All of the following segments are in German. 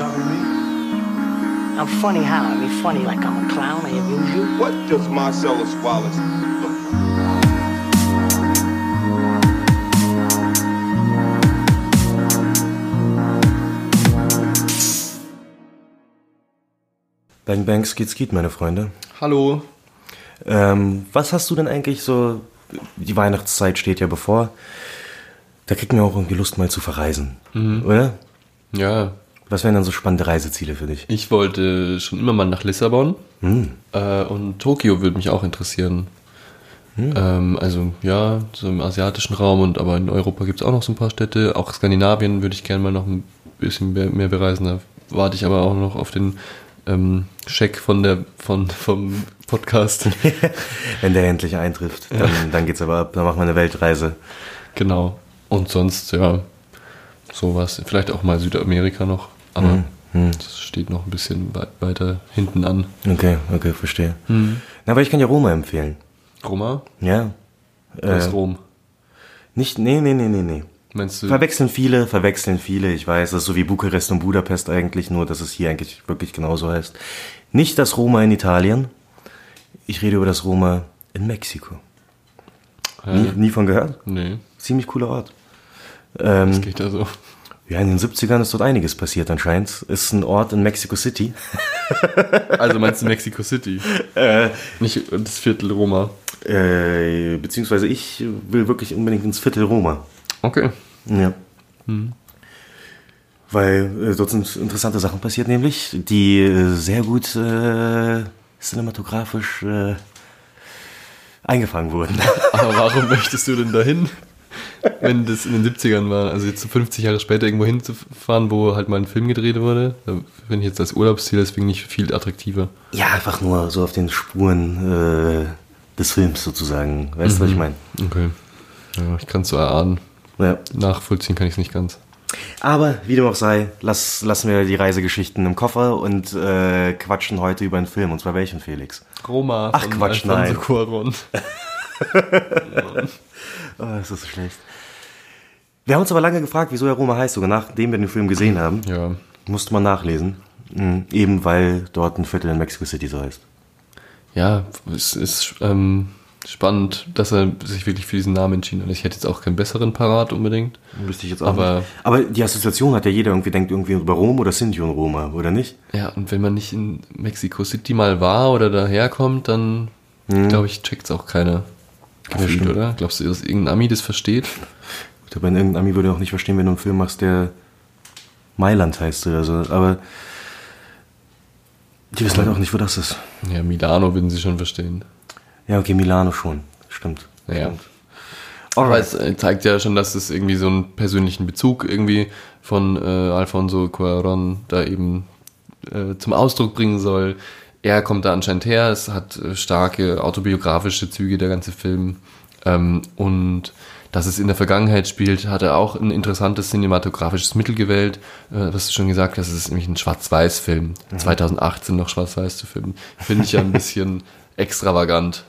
talking to me? I'm funny how? I mean, funny like I'm a clown. I amuse you. What does Marcellus Wallace look like? Bang Bang Skid Skid, meine Freunde. Hallo. Ähm, was hast du denn eigentlich so? Die Weihnachtszeit steht ja bevor. Da kriegt man auch irgendwie Lust, mal zu verreisen. Oder? Ja, Was wären dann so spannende Reiseziele für dich? ich wollte schon immer mal nach Lissabon. Äh, und Tokio würde mich auch interessieren. Ähm, also ja, so im asiatischen Raum und aber in Europa gibt es auch noch so ein paar Städte. Auch Skandinavien würde ich gerne mal noch ein bisschen mehr, mehr bereisen. Da warte ich aber auch noch auf den ähm, Scheck von der von vom Podcast. Wenn der endlich eintrifft, dann, dann geht's aber ab. Dann machen wir eine Weltreise. genau. Und sonst, ja, sowas. Vielleicht auch mal Südamerika noch. Aber das steht noch ein bisschen wei- weiter hinten an. Okay, okay, verstehe. Na, aber ich kann dir Roma empfehlen. Roma? Ja. Das Äh, Rom. Nicht, nee, nee, nee, nee, nee. Meinst du? Verwechseln viele, verwechseln viele. Ich weiß, das ist so wie Bukarest und Budapest eigentlich, nur dass es hier eigentlich wirklich genauso heißt. Nicht das Roma in Italien. Ich rede über das Roma in Mexiko. Nie, Hä? nie von gehört? Nee, Ziemlich cooler Ort. Ähm, das geht da so. Ja, in den 70ern ist dort einiges passiert anscheinend. Ist ein Ort in Mexico City. Also meinst du Mexico City? Nicht das Viertel Roma. Äh, beziehungsweise ich will wirklich unbedingt ins Viertel Roma. Okay. Ja. Weil äh, dort sind interessante Sachen passiert, nämlich, die äh, sehr gut äh, cinematografisch äh, eingefangen wurden. Aber warum möchtest du denn dahin? Wenn das in den 70ern war, also jetzt so 50 Jahre später irgendwo hinzufahren, wo halt mal ein Film gedreht wurde, da finde ich jetzt das Urlaubsziel deswegen nicht viel attraktiver. ja, einfach nur so auf den Spuren äh, des Films sozusagen. Weißt du, was ich meine? Okay. Ja, ich kann es so erahnen. Ja. Nachvollziehen kann ich es nicht ganz. Aber wie dem auch sei, lass, lassen wir die Reisegeschichten im Koffer und äh, quatschen heute über einen Film. Und zwar welchen, Felix? Roma. Ach, von Quatsch, Alfonso nein. Cuarón. Oh, das ist so schlecht. Wir haben uns aber lange gefragt, wieso er Roma heißt, sogar nachdem wir den Film gesehen haben. Ja. Musste man nachlesen. Mhm. Eben weil dort ein Viertel in Mexico City so heißt. Ja, es ist ähm, spannend, dass er sich wirklich für diesen Namen entschieden hat. Ich hätte jetzt auch keinen besseren parat unbedingt. Wüsste ich jetzt auch Aber- nicht. Aber die Assoziation hat ja jeder irgendwie, denkt irgendwie über Rom oder Sinti und Roma, oder nicht? Ja, und wenn man nicht in Mexico City mal war oder daherkommt, dann glaube ich, checkt's auch keiner gefühlt, stimmt. oder? Glaubst du, dass irgendein Ami das versteht? Ich glaube, irgendein Ami würde auch nicht verstehen, wenn du einen Film machst, der Mailand heißt oder so. Aber die wissen halt auch nicht, wo das ist. Ja, Milano würden sie schon verstehen. Ja, okay, Milano schon. Stimmt. Ja. Stimmt. Aber es äh, zeigt ja schon, dass es irgendwie so einen persönlichen Bezug irgendwie von äh, Alfonso Cuarón da eben äh, zum Ausdruck bringen soll. Er kommt da anscheinend her, es hat äh, starke autobiografische Züge, der ganze Film. Ähm, und dass es in der Vergangenheit spielt, hat er auch ein interessantes cinematografisches Mittel gewählt. Äh, was du schon gesagt hast, es ist nämlich ein Schwarz-Weiß-Film. 2018 noch Schwarz-Weiß zu filmen. Finde ich ja ein bisschen extravagant.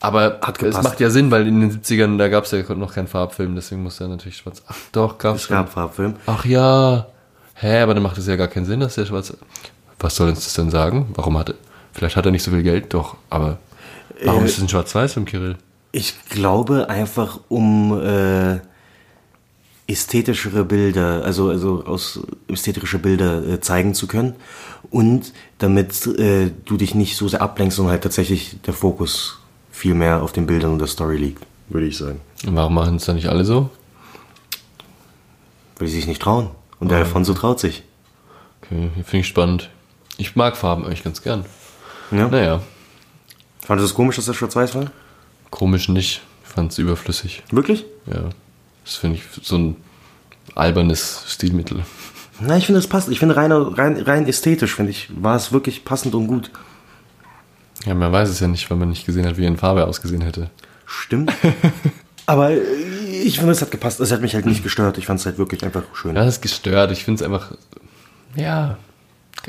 Aber es macht ja Sinn, weil in den 70ern, da gab es ja noch keinen Farbfilm, deswegen muss er natürlich schwarz. Ach doch, gab's Es gab Farbfilm. Ach ja. Hä, aber dann macht es ja gar keinen Sinn, dass der schwarz. Was soll uns das denn sagen? Warum hat er. Vielleicht hat er nicht so viel Geld, doch, aber. Warum Äh, ist es ein Schwarz-Weiß-Film, Kirill? Ich glaube einfach, um äh, ästhetischere Bilder, also, also aus ästhetische Bilder äh, zeigen zu können und damit äh, du dich nicht so sehr ablenkst, sondern halt tatsächlich der Fokus viel mehr auf den Bildern und der Story liegt, würde ich sagen. Und warum machen es dann nicht alle so? Weil sie sich nicht trauen. Und der Alfonso traut sich. Okay, finde ich spannend. Ich mag Farben eigentlich ganz gern. Ja. Naja, Fandest du es komisch, dass das schwarz-weiß war? komisch nicht. Ich fand es überflüssig. Wirklich? Ja. Das finde ich so ein albernes Stilmittel. Na, ich finde, es passt. Ich finde, rein, rein, rein ästhetisch, finde ich, war es wirklich passend und gut. Ja, man weiß es ja nicht, weil man nicht gesehen hat, wie er in Farbe ausgesehen hätte. Stimmt. Aber ich finde, es hat gepasst. Es hat mich halt nicht gestört. Ich fand es halt wirklich einfach schön. Ja, das ist gestört. Ich finde es einfach, ja,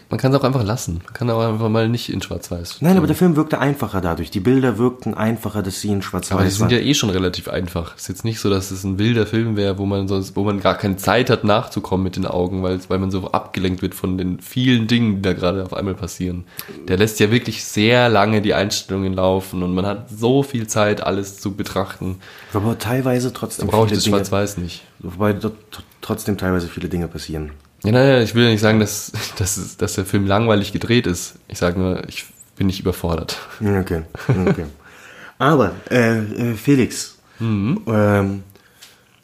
man kann es auch einfach lassen. Man kann auch einfach mal nicht in Schwarz-Weiß. Nein, aber der Film wirkte einfacher dadurch. Die Bilder wirkten einfacher, dass sie in Aber die Schwarz-Weiß sind ja waren. eh schon relativ einfach. Es ist jetzt nicht so, dass es ein wilder Film wäre, wo man sonst, wo man gar keine Zeit hat nachzukommen mit den Augen, weil, weil man so abgelenkt wird von den vielen Dingen, die da gerade auf einmal passieren. Der lässt ja wirklich sehr lange die Einstellungen laufen und man hat so viel Zeit, alles zu betrachten. Aber teilweise Da trotzdem brauche ich das Schwarz-Weiß nicht. wobei dort trotzdem teilweise viele Dinge passieren. Ja, naja, ich will ja nicht sagen, dass, dass, dass der Film langweilig gedreht ist. Ich sage nur, ich bin nicht überfordert. Okay, okay. Aber, äh, äh, Felix, Mhm. ähm,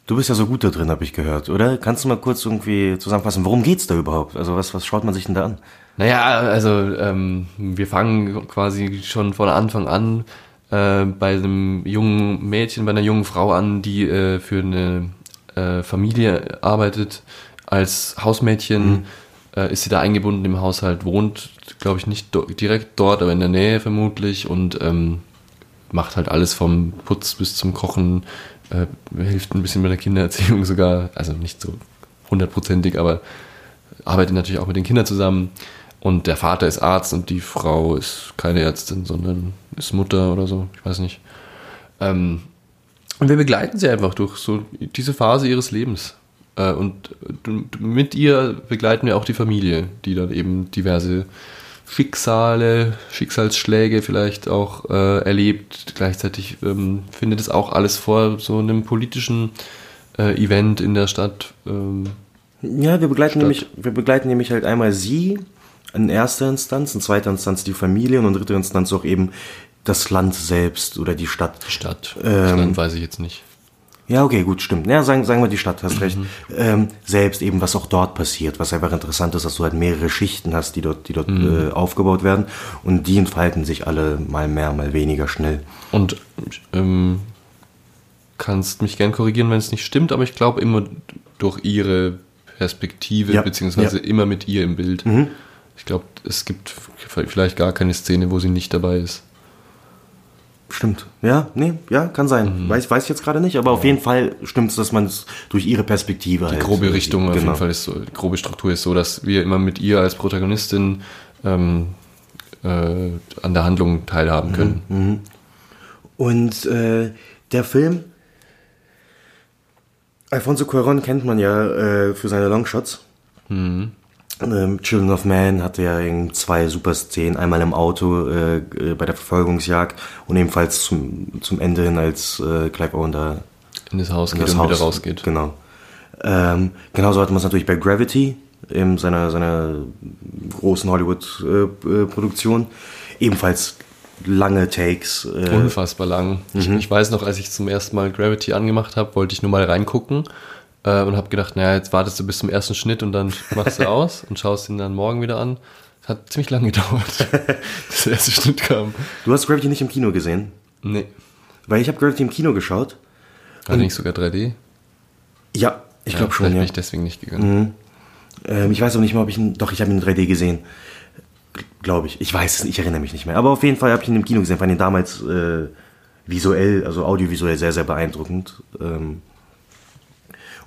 du bist ja so gut da drin, habe ich gehört, oder? Kannst du mal kurz irgendwie zusammenfassen, worum geht's da überhaupt? Also was, was schaut man sich denn da an? Naja, also ähm, wir fangen quasi schon von Anfang an äh, bei einem jungen Mädchen, bei einer jungen Frau an, die äh, für eine äh, Familie arbeitet. Als Hausmädchen äh, ist sie da eingebunden im Haushalt, wohnt, glaube ich, nicht do direkt dort, aber in der Nähe vermutlich und ähm, macht halt alles vom Putz bis zum Kochen, äh, hilft ein bisschen bei der Kindererziehung sogar, also nicht so hundertprozentig, aber arbeitet natürlich auch mit den Kindern zusammen. Und der Vater ist Arzt und die Frau ist keine Ärztin, sondern ist Mutter oder so, ich weiß nicht. Ähm, und wir begleiten sie einfach durch so diese Phase ihres Lebens. Äh, und mit ihr begleiten wir auch die Familie, die dann eben diverse Schicksale, Schicksalsschläge vielleicht auch äh, erlebt. Gleichzeitig ähm, findet es auch alles vor so einem politischen äh, Event in der Stadt. Ähm, Ja, wir begleiten, Stadt. nämlich, wir begleiten nämlich halt einmal sie in erster Instanz, in zweiter Instanz die Familie und in dritter Instanz auch eben das Land selbst oder die Stadt. Stadt. Ähm, das Land weiß ich jetzt nicht. Ja, okay, gut, stimmt. Ja, sagen, sagen wir die Stadt, hast recht. Ähm, selbst eben, was auch dort passiert, was einfach interessant ist, dass du halt mehrere Schichten hast, die dort, die dort äh, aufgebaut werden und die entfalten sich alle mal mehr, mal weniger schnell. Und ähm, kannst mich gern korrigieren, wenn es nicht stimmt, aber ich glaube immer durch ihre Perspektive, Ja, beziehungsweise ja. Mhm. immer mit ihr im Bild. Ich glaube, es gibt vielleicht gar keine Szene, wo sie nicht dabei ist. Stimmt. Ja, nee, ja, kann sein. Weiß, weiß ich jetzt gerade nicht, aber auf jeden Fall stimmt es, dass man es durch ihre Perspektive Die halt, grobe Richtung auf genau. jeden Fall ist so, die grobe Struktur ist so, dass wir immer mit ihr als Protagonistin ähm, äh, an der Handlung teilhaben können. Und äh, der Film, Alfonso Cuarón kennt man ja äh, für seine Longshots. Ähm, Children of Man hatte ja zwei super Szenen, einmal im Auto äh, äh, bei der Verfolgungsjagd und ebenfalls zum, zum Ende hin, als äh, Clive Owen da In das Haus in geht das und Haus wieder rausgeht. Genau. Ähm, genauso hatte man es natürlich bei Gravity, in seiner, seiner großen Hollywood-Produktion. Ebenfalls lange Takes. Äh, Unfassbar lang. Ich, ich weiß noch, als ich zum ersten Mal Gravity angemacht habe, wollte ich nur mal reingucken äh, und habe gedacht, naja, jetzt wartest du bis zum ersten Schnitt und dann machst du aus und schaust ihn dann morgen wieder an. Es hat ziemlich lange gedauert, bis der erste Schnitt kam. du hast Gravity nicht im Kino gesehen, Nee. weil ich habe Gravity im Kino geschaut. War nicht sogar 3D? Ja, ich Ja, glaube schon, ja. bin ich deswegen nicht gegangen. Ähm, ich weiß auch nicht mal, ob ich ihn. Doch, ich habe ihn in 3D gesehen. Glaube ich. Ich weiß es nicht, ich erinnere mich nicht mehr. Aber auf jeden Fall habe ich ihn im Kino gesehen, fand ihn damals äh, visuell, also audiovisuell sehr, sehr beeindruckend. Ähm,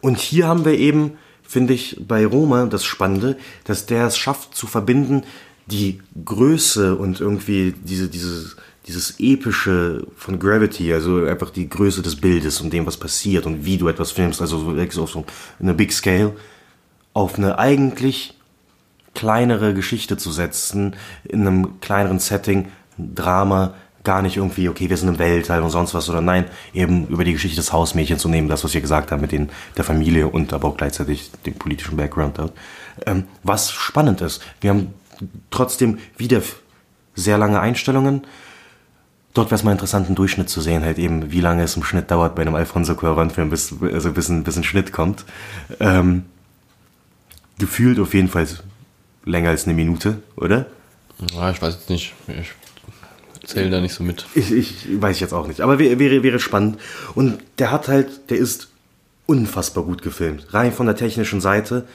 und hier haben wir eben, finde ich, bei Roma das Spannende, dass der es schafft zu verbinden, die Größe und irgendwie diese, dieses, dieses epische von Gravity, also einfach die Größe des Bildes und dem, was passiert und wie du etwas filmst, also so wirklich auf so eine Big Scale, auf eine eigentlich kleinere Geschichte zu setzen, in einem kleineren Setting, Drama, gar nicht irgendwie, okay, wir sind im Weltall und sonst was, sondern nein, eben über die Geschichte des Hausmädchens zu nehmen, das, was wir gesagt haben, mit den, der Familie und aber auch gleichzeitig dem politischen Background dort. Ähm, was spannend ist, wir haben trotzdem wieder sehr lange Einstellungen. Dort wäre es mal interessant, einen Durchschnitt zu sehen, halt eben, wie lange es im Schnitt dauert bei einem Alfonso Cuarón-Film, bis, also bis ein, bis ein Schnitt kommt. Ähm, gefühlt auf jeden Fall länger als eine Minute, oder? Ja, ich weiß jetzt nicht. Ich zähle da nicht so mit. Ich, ich weiß jetzt auch nicht, aber wäre, wäre, spannend. Und der hat halt, der ist unfassbar gut gefilmt. Rein von der technischen Seite.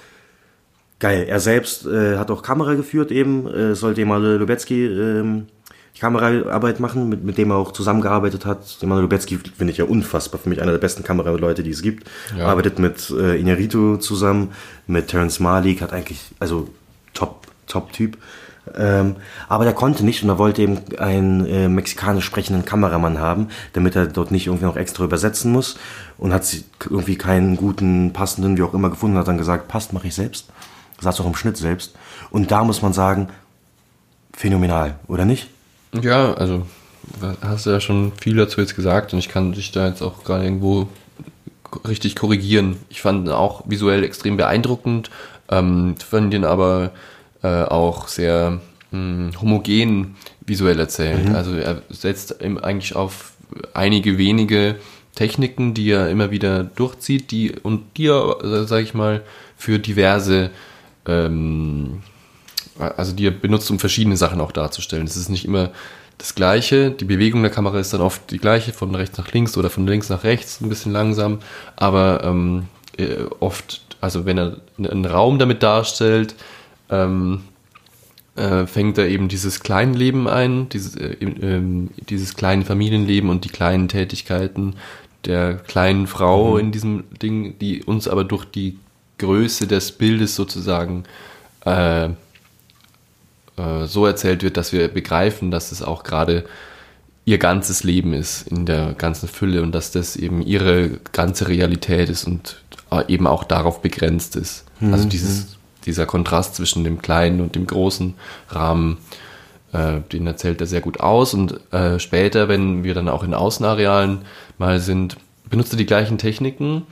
Geil. Er selbst äh, hat auch Kamera geführt eben, äh, sollte Emanuel Lubetzky ähm, die Kameraarbeit machen, mit, mit dem er auch zusammengearbeitet hat. Emanuel Lubetzky finde ich ja unfassbar, für mich einer der besten Kameraleute, die es gibt. Ja. Arbeitet mit äh, Inarito zusammen, mit Terence Malik, hat eigentlich, also top, Top-Typ. Ähm, aber der konnte nicht und er wollte eben einen äh, mexikanisch sprechenden Kameramann haben, damit er dort nicht irgendwie noch extra übersetzen muss und hat irgendwie keinen guten, passenden, wie auch immer gefunden, hat dann gesagt, passt, mache ich selbst. Saß auch im Schnitt selbst. Und da muss man sagen, phänomenal, oder nicht? Ja, also hast du ja schon viel dazu jetzt gesagt und ich kann dich da jetzt auch gerade irgendwo richtig korrigieren. Ich fand ihn auch visuell extrem beeindruckend, ähm, fand ihn aber äh, auch sehr mh, homogen visuell erzählt. Also er setzt eigentlich auf einige wenige Techniken, die er immer wieder durchzieht, die und die er, äh, sag ich mal, für diverse ähm, also die er benutzt, um verschiedene Sachen auch darzustellen. Es ist nicht immer das Gleiche. Die Bewegung der Kamera ist dann oft die gleiche, von rechts nach links oder von links nach rechts, ein bisschen langsam. Aber ähm, äh, oft, also wenn er einen Raum damit darstellt, ähm, äh, fängt er eben dieses Kleinleben ein, dieses, äh, ähm, dieses kleine Familienleben und die kleinen Tätigkeiten der kleinen Frau in diesem Ding, die uns aber durch die Größe des Bildes sozusagen äh, äh, so erzählt wird, dass wir begreifen, dass es auch gerade ihr ganzes Leben ist in der ganzen Fülle und dass das eben ihre ganze Realität ist und äh, eben auch darauf begrenzt ist. Also dieses, dieser Kontrast zwischen dem kleinen und dem großen Rahmen, äh, den erzählt er sehr gut aus und äh, später, wenn wir dann auch in Außenarealen mal sind, benutzt er die gleichen Techniken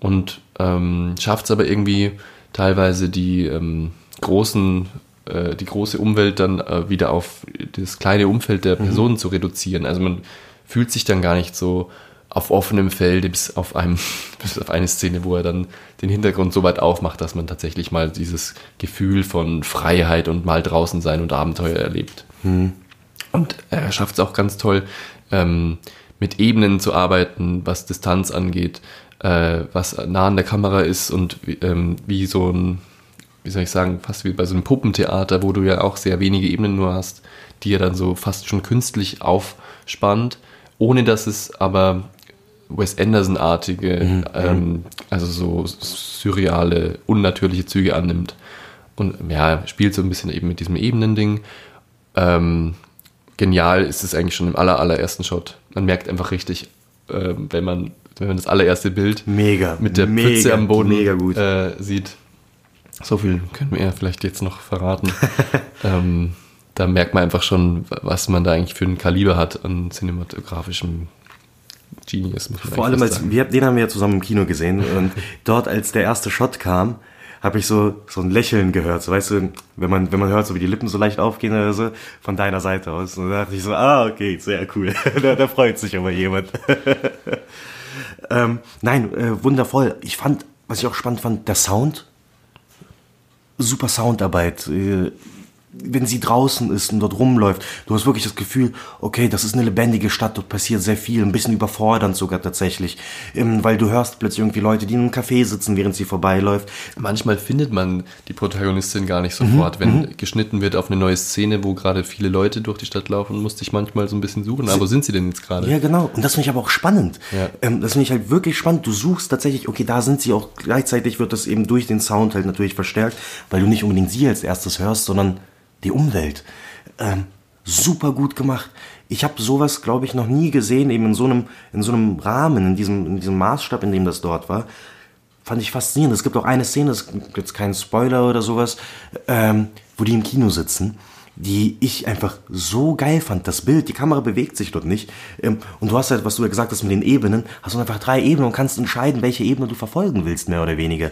und ähm, schafft es aber irgendwie teilweise die ähm, großen äh, die große Umwelt dann äh, wieder auf das kleine Umfeld der Personen zu reduzieren. Also man fühlt sich dann gar nicht so auf offenem Felde bis auf, einem, bis auf eine Szene, wo er dann den Hintergrund so weit aufmacht, dass man tatsächlich mal dieses Gefühl von Freiheit und mal draußen sein und Abenteuer erlebt. Und er schafft es auch ganz toll, ähm, mit Ebenen zu arbeiten, was Distanz angeht, äh, was nah an der Kamera ist und ähm, wie so ein, wie soll ich sagen, fast wie bei so einem Puppentheater, wo du ja auch sehr wenige Ebenen nur hast, die er dann so fast schon künstlich aufspannt, ohne dass es aber Wes Anderson-artige, ähm, also so surreale, unnatürliche Züge annimmt. Und ja, spielt so ein bisschen eben mit diesem Ebenending. Ähm, genial ist es eigentlich schon im aller, allerersten Shot. Man merkt einfach richtig, ähm, wenn man wenn man das allererste Bild Mega. mit der mega, Pfütze am Boden Mega gut. Äh, sieht. So viel können wir ja vielleicht jetzt noch verraten. ähm, da merkt man einfach schon, was man da eigentlich für ein Kaliber hat an cinematografischem Genius. Vor allem, als wir, den haben wir ja zusammen im Kino gesehen und dort, als der erste Shot kam, habe ich so, so ein Lächeln gehört. So, weißt du, wenn man, wenn man hört, so wie die Lippen so leicht aufgehen oder so, von deiner Seite aus. Und da dachte ich so, ah, okay, sehr cool. da, da freut sich aber jemand. ähm, nein, äh, wundervoll. Ich fand, was ich auch spannend fand, der Sound. Super Soundarbeit. Äh, wenn sie draußen ist und dort rumläuft, du hast wirklich das Gefühl, okay, das ist eine lebendige Stadt, dort passiert sehr viel, ein bisschen überfordernd sogar tatsächlich, ähm, weil du hörst plötzlich irgendwie Leute, die in einem Café sitzen, während sie vorbeiläuft. Manchmal findet man die Protagonistin gar nicht sofort. Wenn geschnitten wird auf eine neue Szene, wo gerade viele Leute durch die Stadt laufen, musste ich manchmal so ein bisschen suchen. Aber wo sind sie denn jetzt gerade? Ja, genau. Und das finde ich aber auch spannend. Ja. Ähm, das finde ich halt wirklich spannend. Du suchst tatsächlich, okay, da sind sie auch. Gleichzeitig wird das eben durch den Sound halt natürlich verstärkt, weil du nicht unbedingt sie als erstes hörst, sondern die Umwelt. Ähm, super gut gemacht. Ich habe sowas, glaube ich, noch nie gesehen, eben in so einem, in so einem Rahmen, in diesem, in diesem Maßstab, in dem das dort war. Fand ich faszinierend. Es gibt auch eine Szene, das ist jetzt kein Spoiler oder sowas, ähm, wo die im Kino sitzen, die ich einfach so geil fand. Das Bild, die Kamera bewegt sich dort nicht. Ähm, und du hast halt, was du ja gesagt hast mit den Ebenen, hast du einfach drei Ebenen und kannst entscheiden, welche Ebene du verfolgen willst, mehr oder weniger.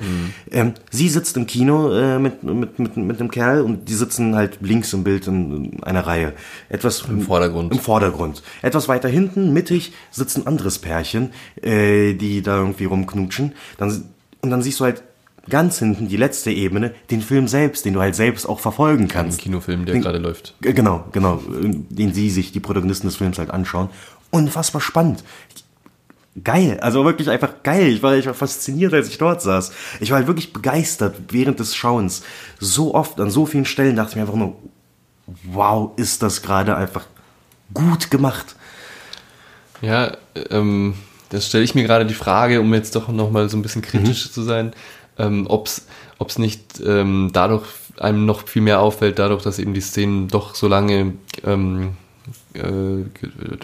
Ähm, sie sitzt im Kino äh, mit, mit, mit, mit einem Kerl und die sitzen halt links im Bild in, in einer Reihe. Etwas Im Vordergrund. Im Vordergrund. Etwas weiter hinten, mittig, sitzt ein anderes Pärchen, äh, die da irgendwie rumknutschen. Dann, und dann siehst du halt ganz hinten die letzte Ebene, den Film selbst, den du halt selbst auch verfolgen Ein kannst. Kinofilm, der Den- gerade läuft. Genau, genau, den sie sich, die Protagonisten des Films halt anschauen. Unfassbar spannend. Geil, also wirklich einfach geil. Ich war, ich war fasziniert, als ich dort saß. Ich war halt wirklich begeistert während des Schauens. So oft, an so vielen Stellen dachte ich mir einfach nur, wow, ist das gerade einfach gut gemacht. Ja, ähm, das stelle ich mir gerade die Frage, um jetzt doch nochmal so ein bisschen kritisch zu sein, ähm, ob es nicht ähm, dadurch einem noch viel mehr auffällt, dadurch, dass eben die Szenen doch so lange ähm, äh,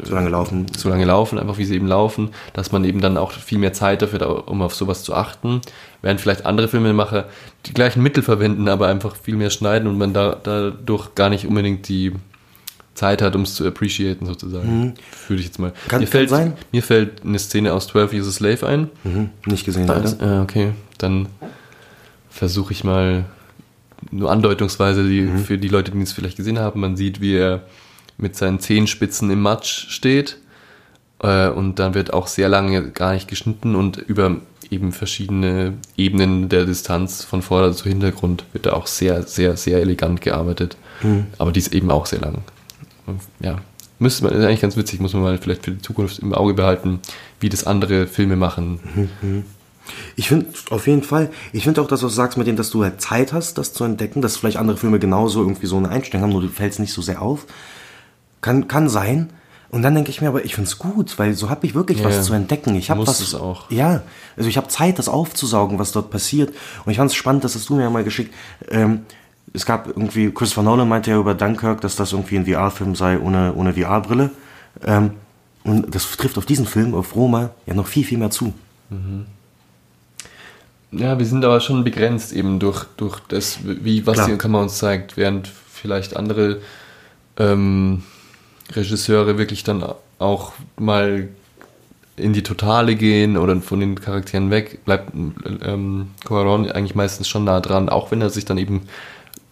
So lange laufen. so lange laufen, einfach wie sie eben laufen, dass man eben dann auch viel mehr Zeit dafür, hat, um auf sowas zu achten. Während vielleicht andere Filmemacher die gleichen Mittel verwenden, aber einfach viel mehr schneiden und man da, dadurch gar nicht unbedingt die Zeit hat, um es zu appreciaten, sozusagen. Würde ich jetzt mal. Mhm. Kann- mir, kann fällt, sein. mir fällt eine Szene aus 12 Years a Slave ein. Mhm. Nicht gesehen, leider. Äh, okay, dann versuche ich mal nur andeutungsweise die, Mhm. für die Leute, die es vielleicht gesehen haben. Man sieht, wie er mit seinen Zehenspitzen im Matsch steht. Äh, und dann wird auch sehr lange gar nicht geschnitten und über eben verschiedene Ebenen der Distanz von Vorder- zu Hintergrund wird da auch sehr, sehr, sehr elegant gearbeitet. Mhm. Aber die ist eben auch sehr lang. Und Ja, müsste man, ist eigentlich ganz witzig, muss man mal vielleicht für die Zukunft im Auge behalten, wie das andere Filme machen. Ich finde, auf jeden Fall, ich finde auch, dass du sagst mit dem, dass du halt Zeit hast, das zu entdecken, dass vielleicht andere Filme genauso irgendwie so eine Einstellung haben, nur du fällst nicht so sehr auf. Kann, kann sein. Und dann denke ich mir, aber ich finde es gut, weil so habe ich wirklich Ja, was zu entdecken. Ich habe was. es auch. Ja, also ich habe Zeit, das aufzusaugen, was dort passiert. Und ich fand es spannend, das hast du mir mal geschickt. Ähm, es gab irgendwie, Christopher Nolan meinte ja über Dunkirk, dass das irgendwie ein VR-Film sei ohne, ohne VR-Brille. Ähm, und das trifft auf diesen Film, auf Roma, ja noch viel, viel mehr zu. Ja, wir sind aber schon begrenzt eben durch, durch das, wie, was Klar. die Kamera uns zeigt, während vielleicht andere ähm, Regisseure wirklich dann auch mal in die Totale gehen oder von den Charakteren weg, bleibt ähm, Cuarón eigentlich meistens schon nah dran, auch wenn er sich dann eben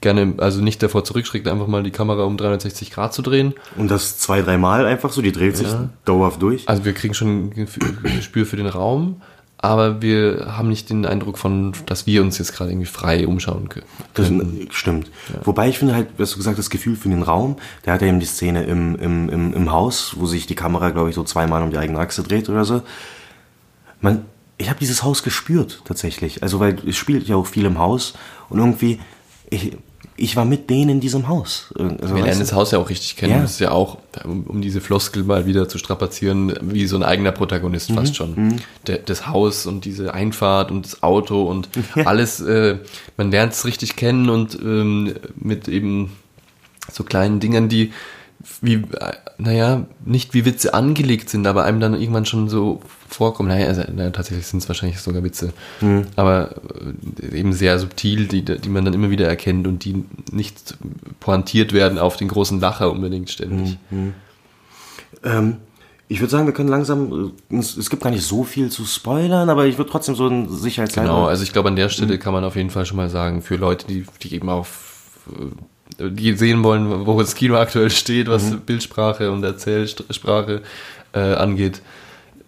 gerne, also nicht davor zurückschreckt, einfach mal die Kamera um 360 Grad zu drehen. Und das zwei, dreimal einfach so, die dreht sich Ja. dauerhaft durch. Also wir kriegen schon ein Gespür für den Raum, aber wir haben nicht den Eindruck von, dass wir uns jetzt gerade irgendwie frei umschauen können. Das stimmt. Wobei ich finde halt, was du gesagt hast, das Gefühl für den Raum, der hat ja eben die Szene im, im, im, im Haus, wo sich die Kamera, glaube ich, so zweimal um die eigene Achse dreht oder so. Man, ich habe dieses Haus gespürt, tatsächlich. Also, weil es spielt ja auch viel im Haus und irgendwie, ich, ich war mit denen in diesem Haus. Also, Wir lernen das Haus ja auch richtig kennen. Ja. Das ist ja auch, um, um diese Floskel mal wieder zu strapazieren, wie so ein eigener Protagonist fast schon. Der, das Haus und diese Einfahrt und das Auto und alles, äh, man lernt es richtig kennen und ähm, mit eben so kleinen Dingen, die wie, naja, nicht wie Witze angelegt sind, aber einem dann irgendwann schon so vorkommen. Naja, also, naja tatsächlich sind es wahrscheinlich sogar Witze. Aber äh, eben sehr subtil, die, die man dann immer wieder erkennt und die nicht pointiert werden auf den großen Lacher unbedingt ständig. Ähm, ich würde sagen, wir können langsam, äh, es, gibt gar nicht so viel zu spoilern, aber ich würde trotzdem so ein Sicherheitshalber. Genau, also ich glaube, an der Stelle kann man auf jeden Fall schon mal sagen, für Leute, die, die eben auf äh, die sehen wollen, wo das Kino aktuell steht, was Bildsprache und Erzählsprache äh, angeht,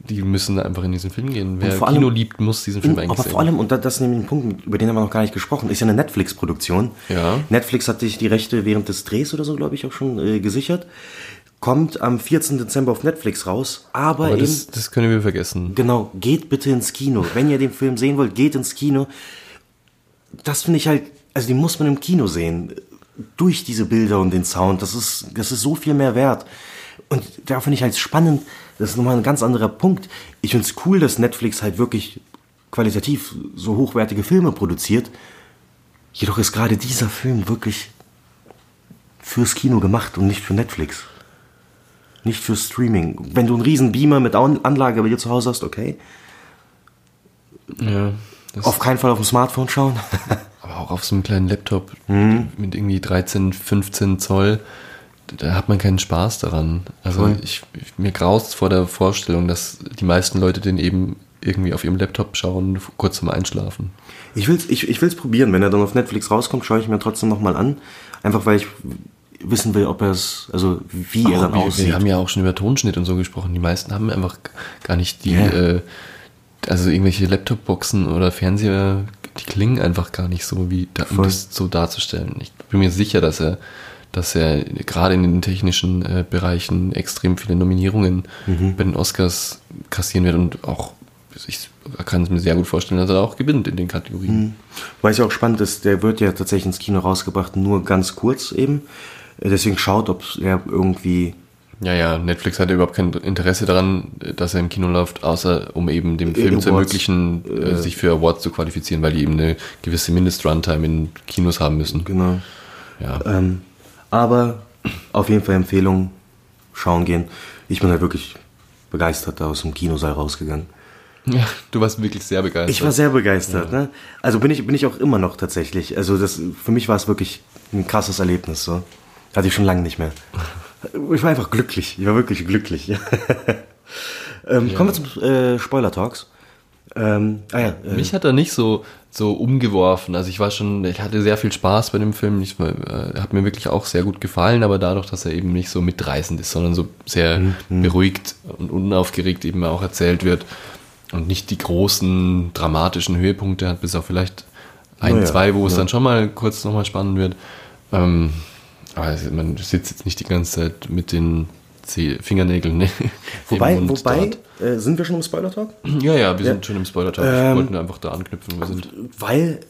die müssen einfach in diesen Film gehen. Wer vor allem- Kino liebt, muss diesen Film Und, eigentlich aber sehen. vor allem, und da- das ist nämlich ein Punkt, über den haben wir noch gar nicht gesprochen, ist ja eine Netflix-Produktion. Ja. Netflix hat sich die Rechte während des Drehs oder so, glaube ich, auch schon äh, gesichert. Kommt am 14. Dezember auf Netflix raus, aber, aber eben, das, das können wir vergessen. genau, geht bitte ins Kino. Wenn ihr den Film sehen wollt, geht ins Kino. Das finde ich halt, also die muss man im Kino sehen. Durch diese Bilder und den Sound. Das ist, das ist so viel mehr wert. Und da finde ich halt spannend, das ist nochmal ein ganz anderer Punkt. Ich finde es cool, dass Netflix halt wirklich qualitativ so hochwertige Filme produziert. Jedoch ist gerade dieser Film wirklich fürs Kino gemacht und nicht für Netflix. Nicht für Streaming. Wenn du einen riesen Beamer mit An- Anlage bei dir zu Hause hast, okay. Ja. Auf keinen Fall auf dem Smartphone schauen. aber auch auf so einem kleinen Laptop Mhm. mit irgendwie 13, 15 Zoll, da hat man keinen Spaß daran. Also Voll. ich, ich, mir graust vor der Vorstellung, dass die meisten Leute den eben irgendwie auf ihrem Laptop schauen, kurz zum Einschlafen. Ich will's, ich, ich will's probieren. Wenn er dann auf Netflix rauskommt, schaue ich mir trotzdem nochmal an. Einfach weil ich wissen will, ob er es, also wie er dann wir, aussieht. wir haben ja auch schon über Tonschnitt und so gesprochen. Die meisten haben einfach gar nicht die, Ja. äh, also irgendwelche Laptopboxen oder Fernseher, die klingen einfach gar nicht so, wie da, um das so darzustellen. Ich bin mir sicher, dass er, dass er gerade in den technischen äh, Bereichen extrem viele Nominierungen Mhm. bei den Oscars kassieren wird und auch ich kann es mir sehr gut vorstellen, dass er auch gewinnt in den Kategorien. Weil es ja auch spannend ist, der wird ja tatsächlich ins Kino rausgebracht, nur ganz kurz eben. Äh, Deswegen schaut, ob er irgendwie Ja, ja, Netflix hatte überhaupt kein Interesse daran, dass er im Kino läuft, außer um eben dem Film zu Awards, ermöglichen, äh, sich für Awards zu qualifizieren, weil die eben eine gewisse Mindest-Runtime in Kinos haben müssen. Genau. Ja. Ähm, aber auf jeden Fall Empfehlung, schauen gehen. Ich bin halt wirklich begeistert da aus dem Kinosaal rausgegangen. ja, du warst wirklich sehr begeistert. Ich war sehr begeistert, ne? Also bin ich, bin ich auch immer noch tatsächlich. Also das, für mich war es wirklich ein krasses Erlebnis, so. Hatte ich schon lange nicht mehr. Ich war einfach glücklich. Ich war wirklich glücklich. ähm, Kommen wir zum äh, Spoiler-Talks. Ähm, ah ja, äh, Mich hat er nicht so, so umgeworfen. Also ich war schon, ich hatte sehr viel Spaß bei dem Film. Ich, äh, hat mir wirklich auch sehr gut gefallen, aber dadurch, dass er eben nicht so mitreißend ist, sondern so sehr beruhigt und unaufgeregt eben auch erzählt wird und nicht die großen dramatischen Höhepunkte hat, bis auf vielleicht ein, Naja, zwei, wo es ja. dann schon mal kurz nochmal spannend wird. Ähm, es- man sitzt jetzt nicht die ganze Zeit mit den Zeh Fingernägeln ne, wobei, Mund wobei äh, sind wir schon im Spoiler-Talk? Ja, ja, wir sind schon im Spoiler-Talk. Ähm, ich wollte nur einfach da anknüpfen. Wir sind Weil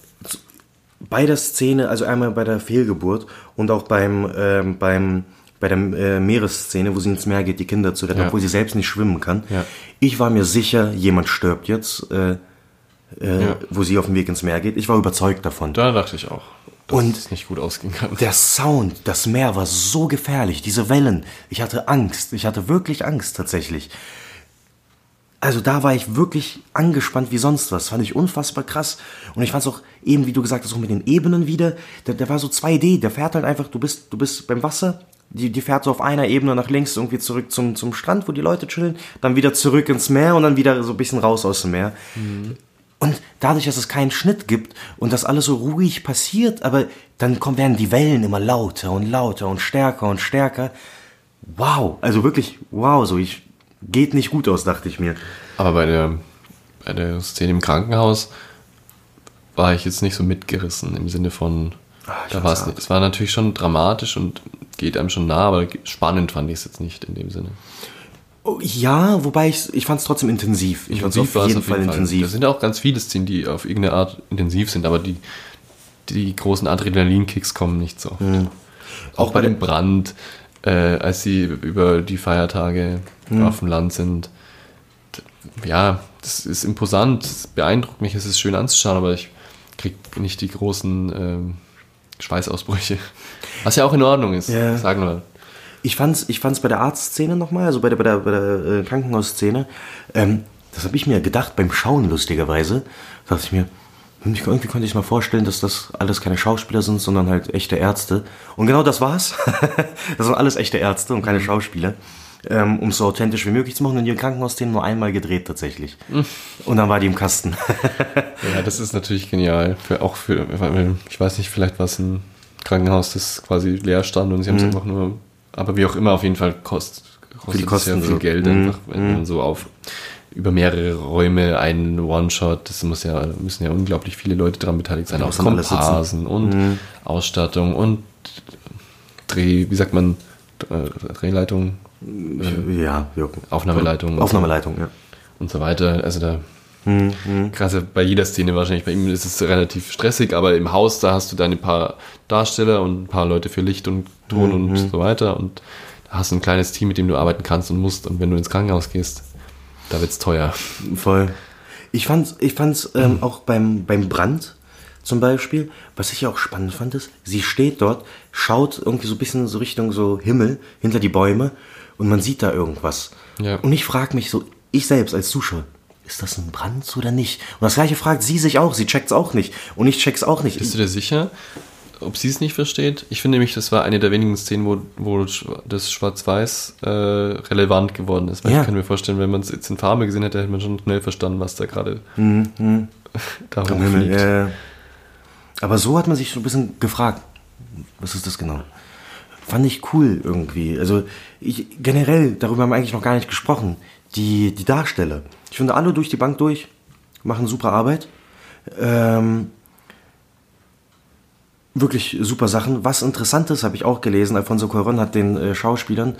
bei der Szene, also einmal bei der Fehlgeburt und auch beim, ähm, beim bei der äh, Meeresszene, wo sie ins Meer geht, die Kinder zu retten, Ja. obwohl sie selbst nicht schwimmen kann. Ja. Ich war mir sicher, jemand stirbt jetzt, äh, äh, Ja. wo sie auf dem Weg ins Meer geht. Ich war überzeugt davon. Da dachte ich auch, dass Und es nicht gut ausgehen kann. Der Sound, das Meer war so gefährlich, diese Wellen. Ich hatte Angst, ich hatte wirklich Angst tatsächlich. Also da war ich wirklich angespannt wie sonst was. Fand ich unfassbar krass. Und ich fand es auch eben, wie du gesagt hast, auch mit den Ebenen wieder. Der, der war so 2D. Der fährt halt einfach, du bist, du bist beim Wasser. Die, die fährt so auf einer Ebene nach links irgendwie zurück zum, zum Strand, wo die Leute chillen. Dann wieder zurück ins Meer und dann wieder so ein bisschen raus aus dem Meer. Und dadurch, dass es keinen Schnitt gibt und das alles so ruhig passiert, aber dann kommen, werden die Wellen immer lauter und lauter und stärker und stärker. Wow, also wirklich, wow, so ich geht nicht gut aus, dachte ich mir. Aber bei der, bei der Szene im Krankenhaus war ich jetzt nicht so mitgerissen im Sinne von, Ah, ich da war es nicht. Es war natürlich schon dramatisch und geht einem schon nah, aber spannend fand ich es jetzt nicht in dem Sinne. Oh, ja, wobei ich, ich fand es trotzdem intensiv. Ich fand es auf war jeden Fall Da intensiv. sind auch ganz viele Szenen, die auf irgendeine Art intensiv sind, aber die, die großen Adrenalinkicks kommen nicht so. Mhm. Auch bei dem Brand, äh, als sie über die Feiertage Mhm. auf dem Land sind. Ja, das ist imposant, es beeindruckt mich, es ist schön anzuschauen, aber ich krieg nicht die großen ähm, Schweißausbrüche. Was ja auch in Ordnung ist, Ja. sagen wir. Ich fand's, ich fand's bei der Arztszene nochmal, also bei der, bei der, bei der äh, Krankenhausszene, ähm, das habe ich mir gedacht beim Schauen lustigerweise, dachte ich mir, hm, irgendwie konnte ich mir vorstellen, dass das alles keine Schauspieler sind, sondern halt echte Ärzte. Und genau das war's. das waren alles echte Ärzte und keine Schauspieler. Ähm, um es so authentisch wie möglich zu machen. Und die Krankenhausszene nur einmal gedreht tatsächlich. Und dann war die im Kasten. Ja, das ist natürlich genial. Für, auch für, ich weiß nicht, vielleicht war es ein Krankenhaus, das quasi leer stand und sie haben es einfach nur, aber wie auch immer, auf jeden Fall kost, kostet Mhm. es Kosten ja viel so. Geld Mhm. einfach, wenn man so auf über mehrere Räume einen One-Shot, das muss ja, müssen ja unglaublich viele Leute daran beteiligt sein, Ja, auch. Mhm. Komparsen und Ausstattung und Dreh, wie sagt man, äh, Drehleitung, ja, ja. Aufnahmeleitung. Aufnahmeleitung, ja. und so weiter. Also da Mhm, Krasse, bei jeder Szene wahrscheinlich. Bei ihm ist es relativ stressig, aber im Haus, da hast du deine paar Darsteller und ein paar Leute für Licht und Ton und so weiter. Und da hast du ein kleines Team, mit dem du arbeiten kannst und musst. Und wenn du ins Krankenhaus gehst, da wird's teuer. Voll. Ich fand's, ich fand's ähm, auch beim, beim Brand zum Beispiel, was ich ja auch spannend fand, ist, sie steht dort, schaut irgendwie so ein bisschen so Richtung so Himmel, hinter die Bäume und man sieht da irgendwas. Ja. Und ich frage mich so, ich selbst als Zuschauer, ist das ein Brand oder nicht? Und das gleiche fragt sie sich auch, sie checkt's auch nicht. Und ich check's auch nicht. Bist du dir sicher, ob sie es nicht versteht? Ich finde nämlich, das war eine der wenigen Szenen, wo, wo das Schwarz-Weiß äh, relevant geworden ist. Weil Ja. ich kann mir vorstellen, wenn man es jetzt in Farbe gesehen hätte, hätte man schon schnell verstanden, was da gerade da Am Himmel, hochfliegt. ja. Aber so hat man sich so ein bisschen gefragt, was ist das genau? Fand ich cool irgendwie. Also ich, generell, darüber haben wir eigentlich noch gar nicht gesprochen. Die, die Darsteller. Ich finde alle durch die Bank durch, machen super Arbeit. Ähm, wirklich super Sachen. Was interessant ist, habe ich auch gelesen, Alfonso Cuarón hat den äh, Schauspielern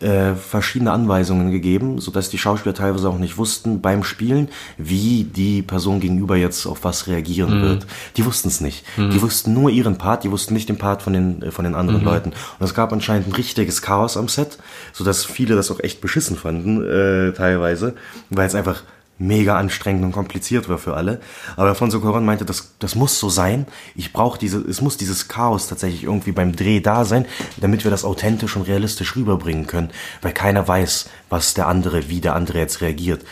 äh, verschiedene Anweisungen gegeben, sodass die Schauspieler teilweise auch nicht wussten beim Spielen, wie die Person gegenüber jetzt auf was reagieren wird. Die wussten es nicht. Die wussten nur ihren Part, die wussten nicht den Part von den, äh, von den anderen Leuten. Und es gab anscheinend ein richtiges Chaos am Set, sodass viele das auch echt beschissen fanden, äh, teilweise, weil es einfach mega anstrengend und kompliziert war für alle. Aber Alfonso Cuarón meinte, das, das muss so sein. Ich brauche diese, es muss dieses Chaos tatsächlich irgendwie beim Dreh da sein, damit wir das authentisch und realistisch rüberbringen können, weil keiner weiß, was der andere, wie der andere jetzt reagiert.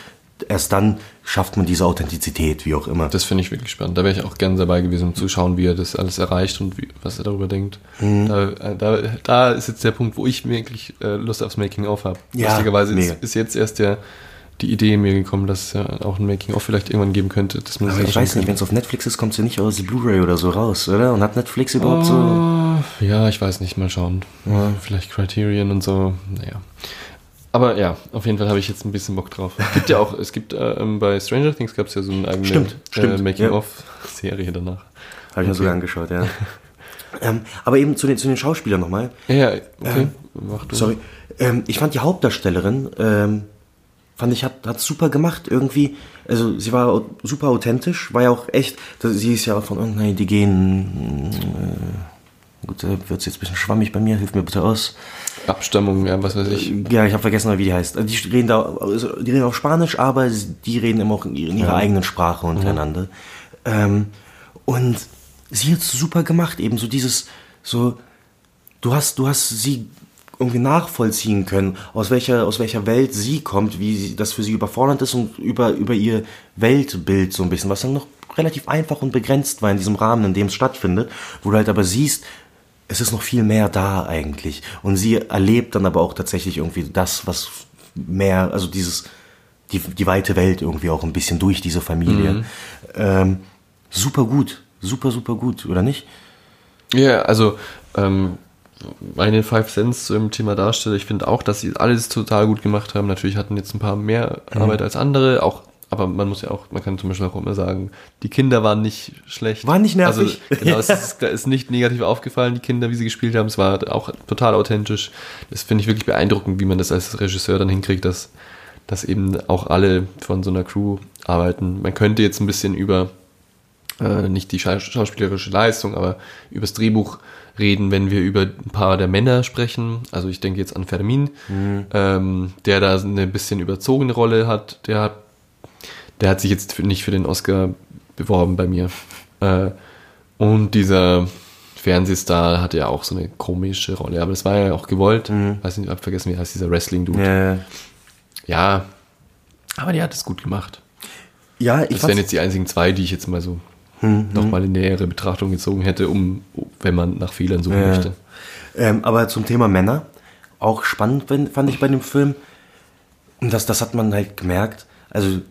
Erst dann schafft man diese Authentizität, wie auch immer. Das finde ich wirklich spannend. Da wäre ich auch gerne dabei gewesen, um zu schauen, wie er das alles erreicht und wie, was er darüber denkt. Mhm. Da, äh, da, da ist jetzt der Punkt, wo ich wirklich äh, Lust aufs Making-of habe. Ja, Lustigerweise ist, ist jetzt erst der, die Idee mir gekommen, dass es ja auch ein Making-of vielleicht irgendwann geben könnte. Dass man Aber sich ich weiß nicht, wenn es auf Netflix ist, kommt es ja nicht aus Blu-ray oder so raus, oder? Und hat Netflix überhaupt so... Ah, Ja, ich weiß nicht, mal schauen. Vielleicht Criterion und so, naja. Aber ja, auf jeden Fall habe ich jetzt ein bisschen Bock drauf. Es gibt ja auch, es gibt äh, ähm, bei Stranger Things gab es ja so eine eigene Stimmt, äh, stimmt, Making-of-Serie danach. Habe ich mir sogar angeschaut, ja. ähm, aber eben zu den, zu den Schauspielern nochmal. Ja, ja, okay. Mach du. Sorry. Ähm, ich fand die Hauptdarstellerin, ähm, fand ich, hat, hat super gemacht irgendwie. Also sie war super authentisch, war ja auch echt, sie ist ja auch von, nein, die gehen, äh, gut, da wird jetzt ein bisschen schwammig bei mir, hilf mir bitte aus. Abstammung, ja, was weiß ich. Ja, ich habe vergessen, wie die heißt. Die reden da, also die reden auch Spanisch, aber die reden immer auch in ihrer, ihrer eigenen Sprache untereinander. Ähm, und sie hat's super gemacht, eben so dieses, so, du hast, du hast sie irgendwie nachvollziehen können, aus welcher, aus welcher Welt sie kommt, wie sie, das für sie überfordernd ist und über, über ihr Weltbild so ein bisschen, was dann noch relativ einfach und begrenzt war in diesem Rahmen, in dem es stattfindet, wo du halt aber siehst, es ist noch viel mehr da eigentlich. Und sie erlebt dann aber auch tatsächlich irgendwie das, was mehr, also dieses, die, die weite Welt irgendwie auch ein bisschen durch diese Familie. Ähm, super gut, super, super gut, oder nicht? Ja, also ähm, meine Five Cents zum Thema Darsteller, ich finde auch, dass sie alles total gut gemacht haben. Natürlich hatten jetzt ein paar mehr Arbeit als andere, auch aber man muss ja auch, man kann zum Beispiel auch immer sagen, die Kinder waren nicht schlecht. Waren nicht nervig. Also, genau, es ist, da ist nicht negativ aufgefallen, die Kinder, wie sie gespielt haben. Es war auch total authentisch. Das finde ich wirklich beeindruckend, wie man das als Regisseur dann hinkriegt, dass, dass eben auch alle von so einer Crew arbeiten. Man könnte jetzt ein bisschen über äh, nicht die scha schauspielerische Leistung, aber übers Drehbuch reden, wenn wir über ein paar der Männer sprechen. Also ich denke jetzt an Fermin, ähm, der da eine bisschen überzogene Rolle hat. Der hat, der hat sich jetzt für, nicht für den Oscar beworben bei mir. Äh, und dieser Fernsehstar hatte ja auch so eine komische Rolle, aber das war ja auch gewollt. Weiß nicht, hab vergessen, wie heißt dieser Wrestling-Dude. Ja, Ja, aber der hat es gut gemacht. ja ich Das wären jetzt die einzigen zwei, die ich jetzt mal so nochmal in nähere Betrachtung gezogen hätte, um, wenn man nach Fehlern suchen Ja. möchte. Ähm, aber zum Thema Männer, auch spannend fand ich bei dem Film, und das, das hat man halt gemerkt, also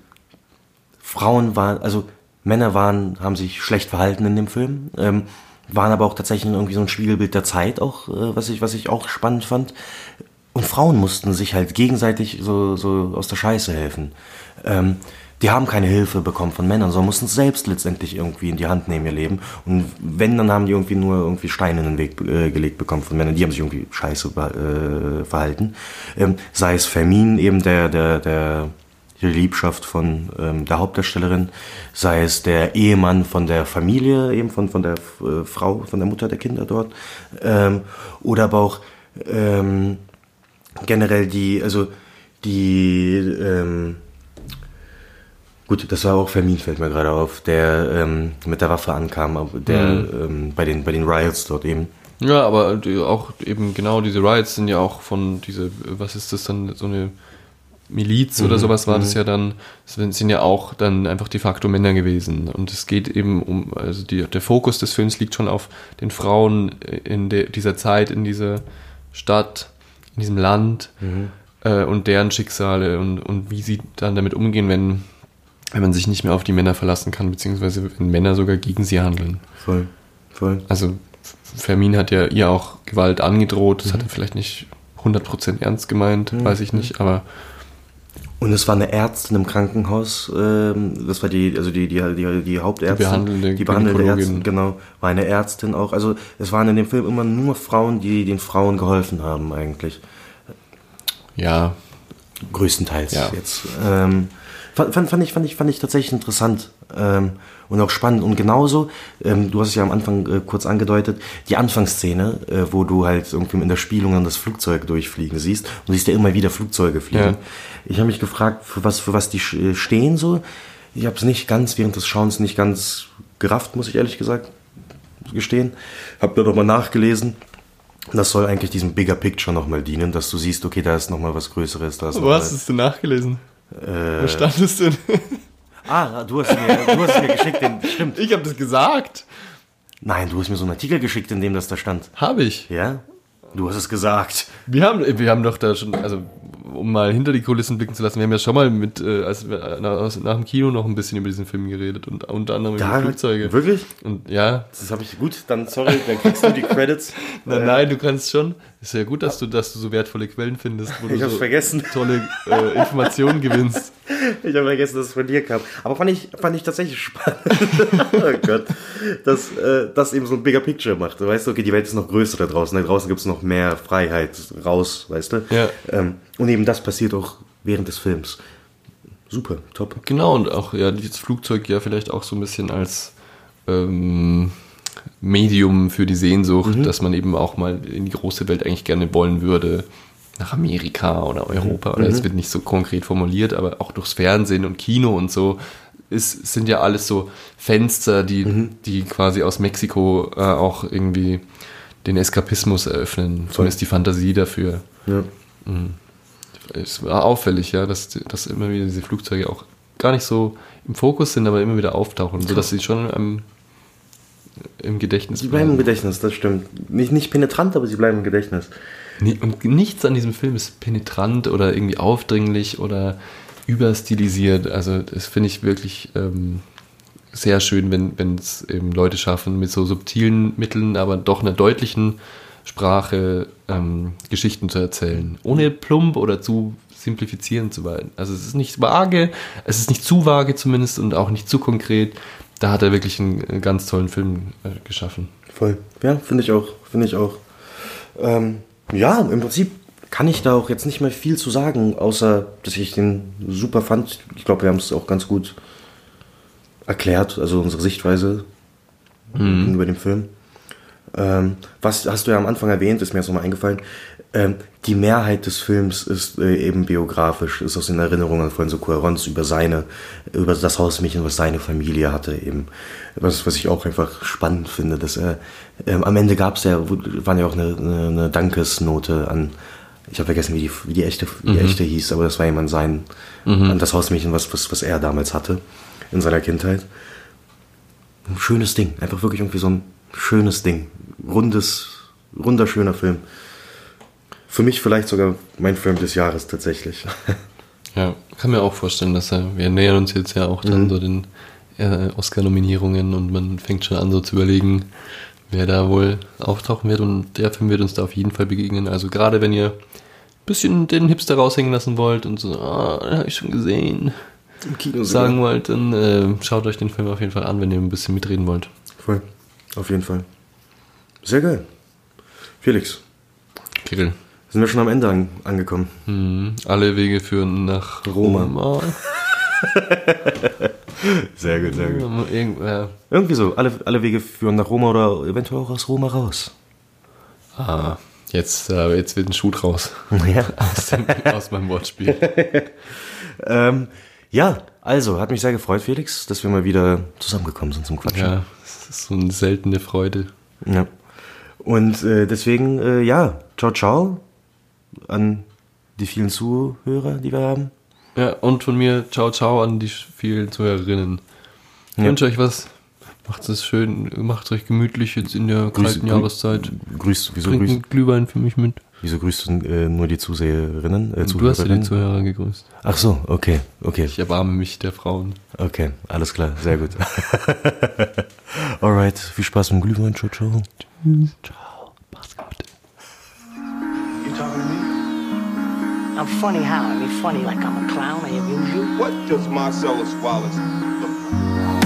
Frauen waren, also Männer waren, haben sich schlecht verhalten in dem Film, ähm, waren aber auch tatsächlich irgendwie so ein Spiegelbild der Zeit auch, äh, was ich, was ich auch spannend fand. Und Frauen mussten sich halt gegenseitig so, so aus der Scheiße helfen. Ähm, die haben keine Hilfe bekommen von Männern, sondern mussten es selbst letztendlich irgendwie in die Hand nehmen, ihr Leben. Und wenn, dann haben die irgendwie nur irgendwie Steine in den Weg äh, gelegt bekommen von Männern. Die haben sich irgendwie scheiße äh, verhalten. Ähm, sei es Fermin, eben der, der, der die Liebschaft von ähm, der Hauptdarstellerin, sei es der Ehemann von der Familie, eben von, von der äh, Frau, von der Mutter der Kinder dort, ähm, oder aber auch ähm, generell die, also die, ähm, gut, das war auch Fermin, fällt mir gerade auf, der ähm, mit der Waffe ankam, aber der ähm, bei den bei den Riots dort eben. Ja, aber die, auch eben genau diese Riots sind ja auch von diese, was ist das dann, so eine Miliz oder sowas war das ja dann, sind ja auch dann einfach de facto Männer gewesen. Und es geht eben um, also die, der Fokus des Films liegt schon auf den Frauen in de, dieser Zeit, in dieser Stadt, in diesem Land äh, und deren Schicksale und, und wie sie dann damit umgehen, wenn, wenn man sich nicht mehr auf die Männer verlassen kann, beziehungsweise wenn Männer sogar gegen sie handeln. Voll, voll. Also Fermin hat ja ihr auch Gewalt angedroht, das hat er vielleicht nicht 100% ernst gemeint, weiß ich nicht, aber Und es war eine Ärztin im Krankenhaus, ähm, das war die, also die, die, die, die Hauptärztin. Die behandelnde die behandelnde. Ärztin, genau, war eine Ärztin auch. Also es waren in dem Film immer nur Frauen, die den Frauen geholfen haben eigentlich. Ja, Größtenteils Ja. jetzt. Ähm, fand, fand, ich, fand, ich, fand ich tatsächlich interessant ähm, und auch spannend. Und genauso, ähm, du hast es ja am Anfang äh, kurz angedeutet, die Anfangsszene, äh, wo du halt irgendwie in der Spielung dann das Flugzeug durchfliegen siehst und du siehst ja immer wieder Flugzeuge fliegen. Ja. Ich habe mich gefragt, für was, für was die äh, stehen so. Ich habe es nicht ganz, während des Schauens nicht ganz gerafft, muss ich ehrlich gesagt gestehen. Hab da nochmal nachgelesen. Das soll eigentlich diesem Bigger Picture nochmal dienen, dass du siehst, okay, da ist nochmal was Größeres. Da ist wo hast du es denn nachgelesen? Äh, Wo stand es denn? Ah, du hast mir, du hast mir geschickt, den, stimmt. Ich habe das gesagt. Nein, du hast mir so einen Artikel geschickt, in dem das da stand. Habe ich. Ja? Du hast es gesagt. Wir haben, wir haben doch da schon, also um mal hinter die Kulissen blicken zu lassen, wir haben ja schon mal mit, äh, als nach, nach dem Kino noch ein bisschen über diesen Film geredet und unter anderem über Flugzeuge. Wirklich? Und ja, Das habe ich gut, dann sorry, dann kriegst du die Credits. nein, nein, du kannst schon. Ist ja gut, dass du, dass du so wertvolle Quellen findest, wo du Ich hab's so vergessen. tolle äh, Informationen gewinnst. Ich habe vergessen, dass es von dir kam. Aber fand ich, fand ich tatsächlich spannend. oh Gott. Dass äh, das eben so ein bigger Picture macht. Du weißt, okay, die Welt ist noch größer da draußen. Da draußen gibt es noch mehr Freiheit raus, weißt du? Ja. Ähm, und eben das passiert auch während des Films. Super, top. Genau, und auch ja, dieses Flugzeug ja vielleicht auch so ein bisschen als ähm, Medium für die Sehnsucht, Mhm. dass man eben auch mal in die große Welt eigentlich gerne wollen würde. Nach Amerika oder Europa. Mhm. Oder es wird nicht so konkret formuliert, aber auch durchs Fernsehen und Kino und so. ist, sind ja alles so Fenster, die, Mhm. die quasi aus Mexiko äh, auch irgendwie den Eskapismus eröffnen. Zumindest die Fantasie dafür. Ja. Es war auffällig, ja, dass, dass immer wieder diese Flugzeuge auch gar nicht so im Fokus sind, aber immer wieder auftauchen, sodass sie schon im, im Gedächtnis Sie bleiben im Gedächtnis, das stimmt. Nicht, nicht penetrant, aber sie bleiben im Gedächtnis. Ni- Und nichts an diesem Film ist penetrant oder irgendwie aufdringlich oder überstilisiert. Also das finde ich wirklich ähm, sehr schön, wenn wenn es eben Leute schaffen, mit so subtilen Mitteln, aber doch einer deutlichen Sprache ähm, Geschichten zu erzählen. Ohne plump oder zu simplifizieren zu wollen. Also es ist nicht vage, es ist nicht zu vage zumindest und auch nicht zu konkret. Da hat er wirklich einen, einen ganz tollen Film äh, geschaffen. Voll. Ja, finde ich auch. Finde ich auch. Ähm, ja, im Prinzip kann ich da auch jetzt nicht mehr viel zu sagen, außer dass ich den super fand. Ich glaube, wir haben es auch ganz gut erklärt, also unsere Sichtweise über den Film. Ähm, was hast du ja am Anfang erwähnt, ist mir jetzt nochmal eingefallen. Ähm, die Mehrheit des Films ist äh, eben biografisch, ist aus den Erinnerungen von so Cuarons über seine, über das Hausmädchen, was seine Familie hatte eben. Was, was ich auch einfach spannend finde, dass er, ähm, am Ende gab es ja, waren ja auch eine, eine, eine Dankesnote an, ich habe vergessen, wie die, wie die echte, wie die echte hieß, aber das war jemand sein, an das Hausmädchen, was, was, was er damals hatte in seiner Kindheit. Ein schönes Ding. Einfach wirklich irgendwie so ein schönes Ding. Rundes, runder, schöner Film. Für mich vielleicht sogar mein Film des Jahres tatsächlich. Ja, kann mir auch vorstellen, dass er, wir nähern uns jetzt ja auch Mhm. dann so den äh, Oscar-Nominierungen und man fängt schon an so zu überlegen, wer da wohl auftauchen wird und der Film wird uns da auf jeden Fall begegnen. Also gerade wenn ihr ein bisschen den Hipster raushängen lassen wollt und so, ah, den habe ich schon gesehen, Im Kino sagen wollt, dann äh, schaut euch den Film auf jeden Fall an, wenn ihr ein bisschen mitreden wollt. Voll. Auf jeden Fall. Sehr geil. Felix, Kirill. sind wir schon am Ende an, angekommen. Mhm. Alle Wege führen nach Roma. Roma. Sehr gut, sehr Irgend, ja. Irgendwie so. Alle, alle Wege führen nach Roma oder eventuell auch aus Roma raus. Ah, jetzt, äh, jetzt wird ein Schuh draus Ja. aus, dem, aus meinem Wortspiel. Ähm, ja, also, hat mich sehr gefreut, Felix, dass wir mal wieder zusammengekommen sind zum Quatschen. Ja, es ist so eine seltene Freude. Ja. Und äh, deswegen, äh, ja, ciao, ciao an die vielen Zuhörer, die wir haben. Ja, und von mir ciao, ciao an die vielen Zuhörerinnen. Ich Ja. wünsche euch was. Macht es schön, macht es euch gemütlich jetzt in der Grüß- kalten grü- Jahreszeit. Grüßt, wieso, Trinkt grüßt, Glühwein für mich mit. wieso grüßt du äh, nur die Zuseherinnen? Äh, Du hast ja die? Zuhörer gegrüßt. Ach so, okay, okay, Ich erbarme mich der Frauen. okay, alles klar, sehr gut. Alright, viel Spaß mit dem Glühwein, ciao, ciao. Ciao, mach's gut. You talking to me? I'm funny how? I mean, funny like I'm a clown. I amuse you. What does Marcellus Wallace look like?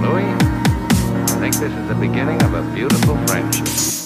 Louis, I think this is the beginning of a beautiful friendship.